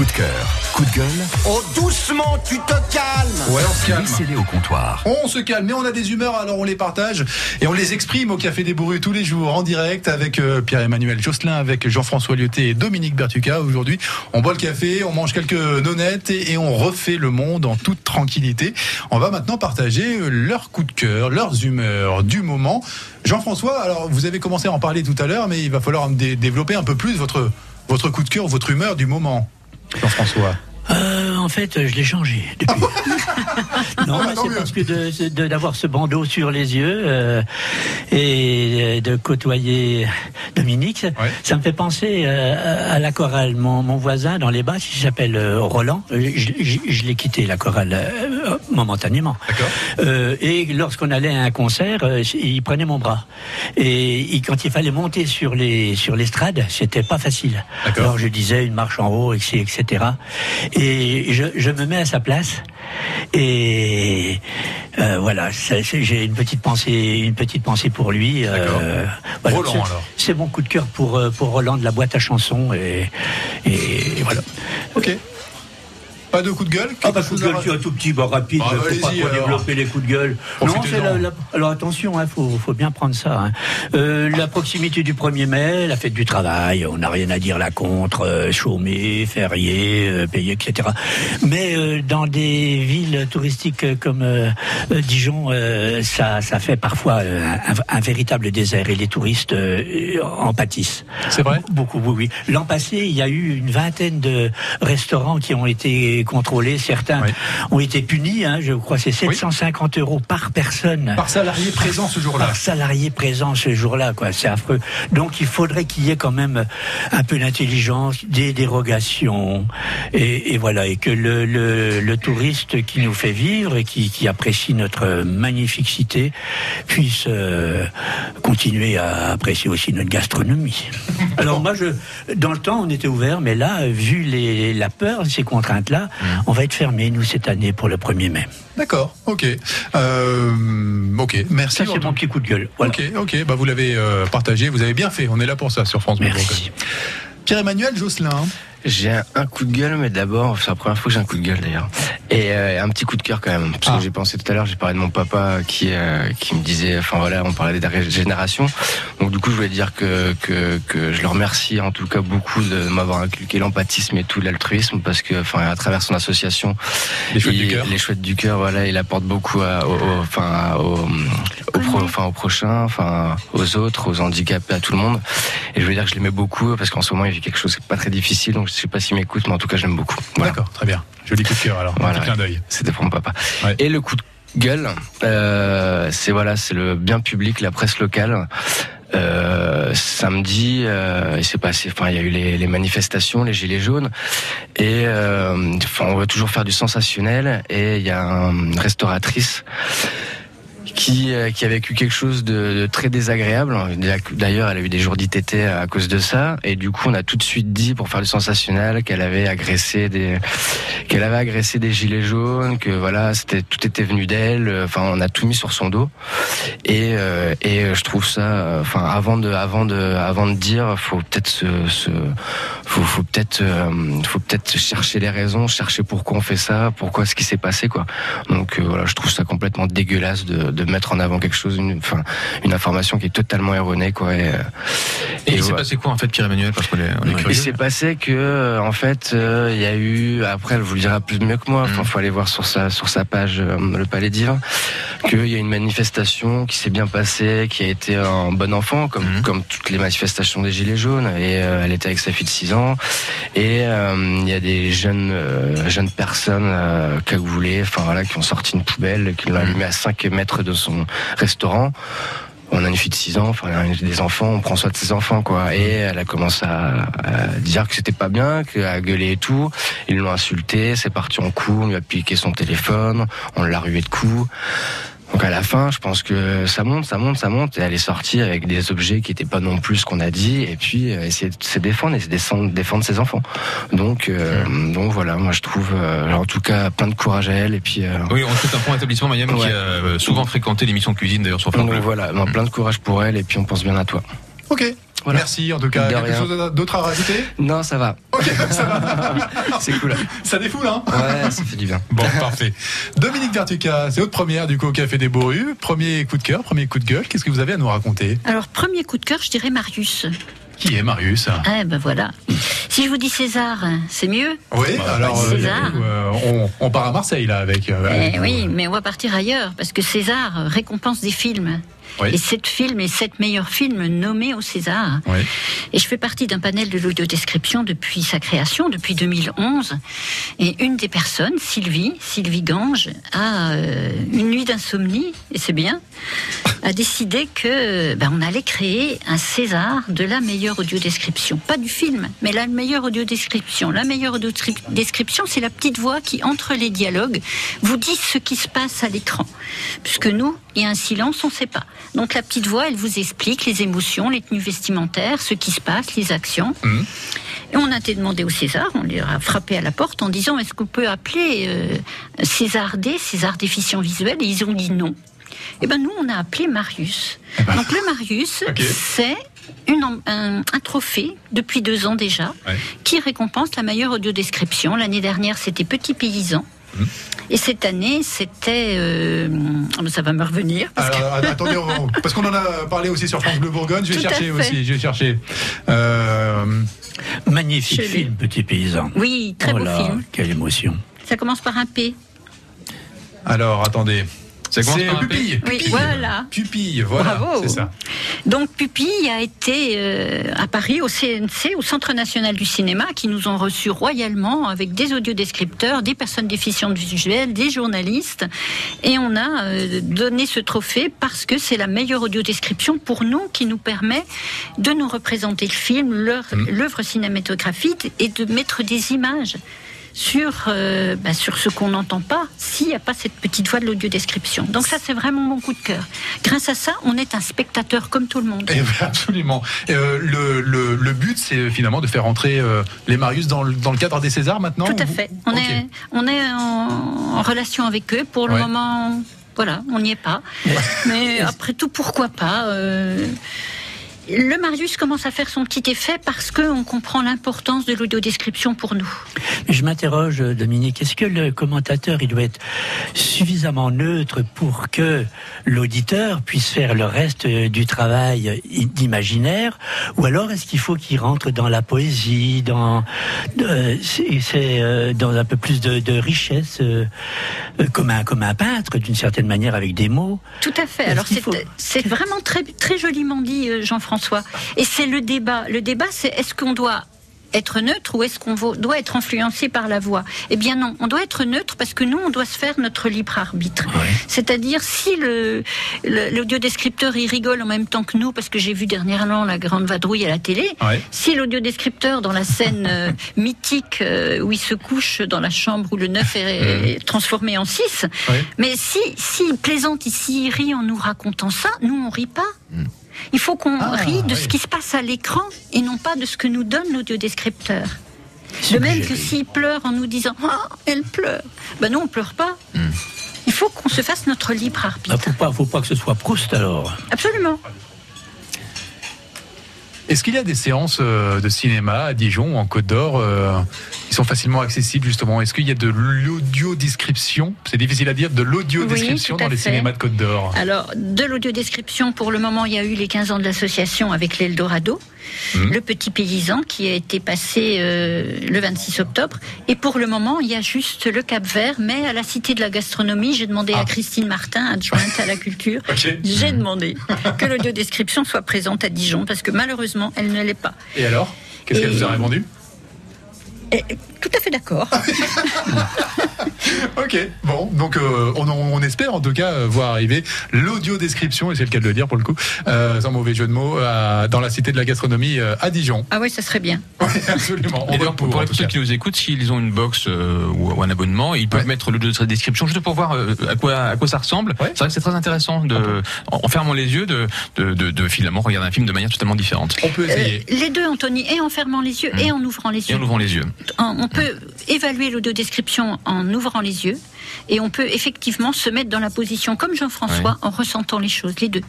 Coup de cœur, coup de gueule. Oh, doucement, tu te calmes Ouais, on se calme. Au comptoir. On se calme, mais on a des humeurs, alors on les partage et on les exprime au Café des Bourrus tous les jours en direct avec euh, Pierre-Emmanuel Josselin, avec Jean-François Lyoté et Dominique Bertuca. Aujourd'hui, on boit le café, on mange quelques nonettes et, et on refait le monde en toute tranquillité. On va maintenant partager euh, leurs coups de cœur, leurs humeurs du moment. Jean-François, alors vous avez commencé à en parler tout à l'heure, mais il va falloir dé- développer un peu plus votre, votre coup de cœur, votre humeur du moment. Jean-François. Euh, en fait, je l'ai changé depuis. non, Ah, c'est parce que d'avoir ce bandeau sur les yeux euh, et de côtoyer Dominique, Ouais. ça me fait penser euh, à la chorale. Mon, mon voisin dans les basses, il s'appelle euh, Roland. Je, je- je l'ai quitté la chorale euh, momentanément. Euh, et lorsqu'on allait à un concert, euh, il prenait mon bras. Et il- quand il fallait monter sur les sur l'estrade, c'était pas facile. Alors je disais une marche en haut, etc. etc. Et je, je me mets à sa place. Et euh, voilà, j'ai une petite pensée, une petite pensée pour lui. euh, voilà, Roland, c'est- alors. C'est mon coup de cœur pour euh, pour Roland de la boîte à chansons et, et voilà. Ok. Pas de coup de gueule Ah bah coup de gueule, c'est un tout petit, bah, rapide, Bah, faut pas trop alors. développer les coups de gueule. Non, la, la- alors attention, il faut, faut bien prendre ça. hein. Euh, la proximité du 1er mai, la fête du travail, on n'a rien à dire là contre, euh, chômer, férié, euh, payer, etc. Mais euh, dans des villes touristiques comme Dijon, euh, ça, ça fait parfois euh, un, un véritable désert et les touristes euh, en pâtissent. C'est vrai? Beaucoup, oui, oui. L'an passé, il y a eu une vingtaine de restaurants qui ont été contrôlés. Certains Oui. ont été punis, hein, je crois, c'est 750 euros par personne. Par salarié présent ce jour-là. Par salarié présent ce jour-là, quoi. C'est affreux. Donc, il faudrait qu'il y ait quand même un peu d'intelligence, des dérogations, et, et voilà, et que le, le, le touriste qui nous fait vivre et qui, qui apprécie notre magnifique cité puisse euh, continuer à apprécier aussi notre gastronomie. Alors moi, je, dans le temps, on était ouvert, mais là, vu les, la peur, ces contraintes-là, on va être fermé nous cette année pour le 1er mai. D'accord, ok. Euh, ok, merci. Ça, c'est mon petit coup de gueule. Voilà. Ok, ok, bah vous l'avez euh, partagé, vous avez bien fait, on est là pour ça sur France Bleu Merci. Pierre-Emmanuel Josselin. J'ai un, un coup de gueule, mais d'abord, c'est la première fois que j'ai un coup de gueule d'ailleurs. Et euh, un petit coup de cœur quand même. Parce Ah. que j'ai pensé tout à l'heure, j'ai parlé de mon papa qui euh, qui me disait, enfin voilà, on parlait des régénérations. Donc du coup, je voulais dire que, que que je le remercie en tout cas beaucoup de m'avoir inculqué l'empathisme et tout l'altruisme parce que, enfin, à travers son association, Les chouettes du il- cœur. les chouettes du cœur, voilà, il apporte beaucoup à, au, au- enfin, au, au pro- enfin, aux prochains, enfin, aux autres, aux handicapés, à tout le monde. Et je veux dire que je l'aimais beaucoup parce qu'en ce moment, il vit quelque chose de pas très difficile, donc je sais pas s'il m'écoute, mais en tout cas, je l'aime beaucoup. Voilà. D'accord, très bien. Joli coup de cœur alors, un Voilà. petit clin d'œil. C'était pour mon papa. Ouais. Et le coup de gueule, euh, c'est voilà, c'est le bien public, la presse locale. Euh, samedi, euh, il s'est passé, enfin, il y a eu les, les manifestations, les gilets jaunes, et enfin, on va toujours faire du sensationnel. Et il y a une restauratrice qui, euh, qui a vécu quelque chose de, de très désagréable. D'ailleurs, elle a eu des jours d'ITT à cause de ça. Et du coup, on a tout de suite dit, pour faire du sensationnel, qu'elle avait agressé des, qu'elle avait agressé des gilets jaunes, que voilà, c'était tout était venu d'elle. Enfin, on a tout mis sur son dos. Et, euh, et je trouve ça, euh, enfin, avant de, avant de, avant de dire, faut peut-être se, se faut, faut peut-être, euh, faut peut-être chercher les raisons, chercher pourquoi on fait ça, pourquoi ce qui s'est passé, quoi. Donc euh, voilà, je trouve ça complètement dégueulasse de, de mettre en avant quelque chose, une, enfin, une information qui est totalement erronée, quoi. Et, euh, Et, il s'est passé quoi en fait, Pierre-Emmanuel Parce qu'on est, on est Il s'est passé que, en fait, euh, il y a eu, après, elle vous le dira plus mieux que moi, enfin, Mm. faut aller voir sur sa, sur sa page, le Palais d'Ivre, qu'il y a une manifestation qui s'est bien passée, qui a été un bon enfant, comme, Mm. comme toutes les manifestations des Gilets jaunes, et elle était avec sa fille de 6 ans, et euh, il y a des jeunes, euh, jeunes personnes euh, cagoulées, enfin voilà, qui ont sorti une poubelle, qui l'ont allumée à 5 mètres de son restaurant. On a une fille de 6 ans, enfin, on a des enfants, on prend soin de ses enfants, quoi. Et elle a commencé à, à dire que c'était pas bien, qu'à gueuler et tout. Ils l'ont insulté, c'est parti en coups, on lui a piqué son téléphone, on l'a rué de coups. Donc à la fin, je pense que ça monte, ça monte, ça monte, et elle est sortie avec des objets qui étaient pas non plus ce qu'on a dit, et puis euh, essayer de se défendre et se défendre, défendre ses enfants. Donc, euh, donc voilà, moi je trouve, euh, en tout cas, plein de courage à elle, et puis. euh, Oui, on fait un point établissement Mayhem qui a euh, souvent fréquenté l'émission cuisine d'ailleurs sur France donc voilà, non, plein de courage pour elle, et puis on pense bien à toi. Ok, Voilà. Merci en tout cas. De Quelque rien. chose d'autre à rajouter? Non, ça va. Ok, ça va. C'est cool. Ça défoule, hein Ouais, ça fait du bien. Bon, parfait. Dominique Vertuca, c'est votre première du coup au Café des Bourrues. Premier coup de cœur, premier coup de gueule. Qu'est-ce que vous avez à nous raconter? Alors, premier coup de cœur, je dirais Marius. Qui est Marius? Ah, ben voilà. Si je vous dis César, c'est mieux Oui, alors euh, César. euh, on, on part à Marseille là avec. euh, Eh avec oui, mais on va partir ailleurs, parce que César récompense des films. Oui. Et sept films et sept meilleurs films nommés au César. Oui. Et je fais partie d'un panel de l'audiodescription depuis sa création, depuis 2011. Et une des personnes, Sylvie, Sylvie Gange, a euh, une nuit d'insomnie, et c'est bien, a décidé que ben, on allait créer un César de la meilleure audiodescription. Pas du film, mais la meilleure audiodescription. La meilleure audiodescription, c'est la petite voix qui, entre les dialogues, vous dit ce qui se passe à l'écran. Puisque nous, il y a un silence, on ne sait pas. Donc la petite voix, elle vous explique les émotions, les tenues vestimentaires, ce qui se passe, les actions. Et on a été demandé au César, on leur a frappé à la porte en disant est-ce qu'on peut appeler euh, César D, César déficient visuel? Et ils ont dit non. Et ben nous, on a appelé Marius. Donc le Marius, c'est une un, un trophée depuis deux ans déjà Ouais. qui récompense la meilleure audiodescription. L'année dernière, c'était Petit Paysan. Mmh. Et cette année, c'était... euh, ben ça va me revenir. parce que- Alors, att- attendez, on- parce qu'on en a parlé aussi sur France Bleu Bourgogne. Je vais Tout chercher aussi. Je vais chercher. Euh, Magnifique film, Petit Paysan. Oui, très Oh beau là, film. Quelle émotion. Ça commence par un P. alors, attendez. Ça commence C'est par un P pupille. Oui, pupille. voilà. Pupille, voilà. Bravo. C'est ça. Donc Pupille a été euh, à Paris au CNC, au Centre national du cinéma, qui nous ont reçus royalement avec des audiodescripteurs, des personnes déficientes visuelles, des journalistes, et on a euh, donné ce trophée parce que c'est la meilleure audiodescription pour nous qui nous permet de nous représenter le film, l'œuvre l'œuvre cinématographique et de mettre des images. Sur, euh, bah, sur ce qu'on n'entend pas s'il n'y a pas cette petite voix de l'audiodescription. Donc ça, c'est vraiment mon coup de cœur. Grâce à ça, on est un spectateur comme tout le monde. Eh ben, absolument. Euh, le, le, le but, c'est finalement de faire entrer euh, les Marius dans le, dans le cadre des Césars maintenant Tout à fait. On est, on est en, en relation avec eux. Pour le Ouais. moment, voilà, on n'y est pas. Mais après tout, pourquoi pas Le Marius commence à faire son petit effet parce qu'on comprend l'importance de l'audiodescription pour nous. Mais je m'interroge, Dominique, est-ce que le commentateur il doit être suffisamment neutre pour que l'auditeur puisse faire le reste euh, du travail d'imaginaire, ou alors est-ce qu'il faut qu'il rentre dans la poésie, dans euh, c'est euh, dans un peu plus de, de richesse, euh, euh, comme un comme un peintre d'une certaine manière avec des mots? Tout à fait. Est-ce Alors c'est faut- c'est vraiment très très joliment dit, euh, Jean-François. Et c'est le débat. Le débat, c'est est-ce qu'on doit être neutre ou est-ce qu'on doit être influencé par la voix? Eh bien non, on doit être neutre parce que nous, on doit se faire notre libre arbitre. C'est-à-dire si le l'audiodescripteur il rigole en même temps que nous, parce que j'ai vu dernièrement la grande vadrouille à la télé, si l'audiodescripteur dans la scène euh, mythique euh, où il se couche dans la chambre où le neuf est, est transformé en six, Ouais. mais si s'il plaisante ici, il rit en nous racontant ça, nous on rit pas. Il faut qu'on Ah, rie de oui. ce qui se passe à l'écran et non pas de ce que nous donne l'audiodescripteur. De même que s'il pleure en nous disant Ah, elle pleure. Ben non, on pleure pas. Il faut qu'on se fasse notre libre Il arbitre. faut pas, faut pas que ce soit Proust alors. Absolument. Est-ce qu'il y a des séances euh, de cinéma à Dijon ou en Côte d'Or euh, qui sont facilement accessibles justement Est-ce qu'il y a de l'audio-description? C'est difficile à dire, de l'audio-description Oui, dans les fait. cinémas de Côte d'Or. Alors, de l'audiodescription, pour le moment, il y a eu les 15 ans de l'association avec l'Eldorado, Mhm. le petit paysan qui a été passé euh, le 26 octobre. Et pour le moment, il y a juste le Cap Vert, mais à la Cité de la Gastronomie, j'ai demandé Ah. à Christine Martin, adjointe à la culture, j'ai demandé que l'audiodescription soit présente à Dijon, parce que malheureusement, elle ne l'est pas. Et alors? Qu'est-ce qu'elle vous a répondu? Tout à fait d'accord. Ok, bon, donc euh, on, on espère en tout cas euh, voir arriver l'audio-description, et c'est le cas de le dire pour le coup, euh, sans mauvais jeu de mots, à- dans la cité de la gastronomie euh, à Dijon. Ah oui, ça serait bien. Oui, absolument. On Et pour, ceux qui nous écoutent, s'ils ont une box euh, ou, un abonnement, ils peuvent Ouais. mettre le de la description juste pour voir euh, à quoi à quoi ça ressemble. Ouais. C'est vrai que c'est très intéressant de, en, en fermant les yeux, de, de, de, de finalement regarder un film de manière totalement différente On peut Euh, essayer. les deux, Anthony, et en fermant les yeux et en ouvrant les et yeux. en ouvrant les yeux. On peut évaluer l'audiodescription en ouvrant les yeux et on peut effectivement se mettre dans la position comme Jean-François en ressentant les choses, les deux.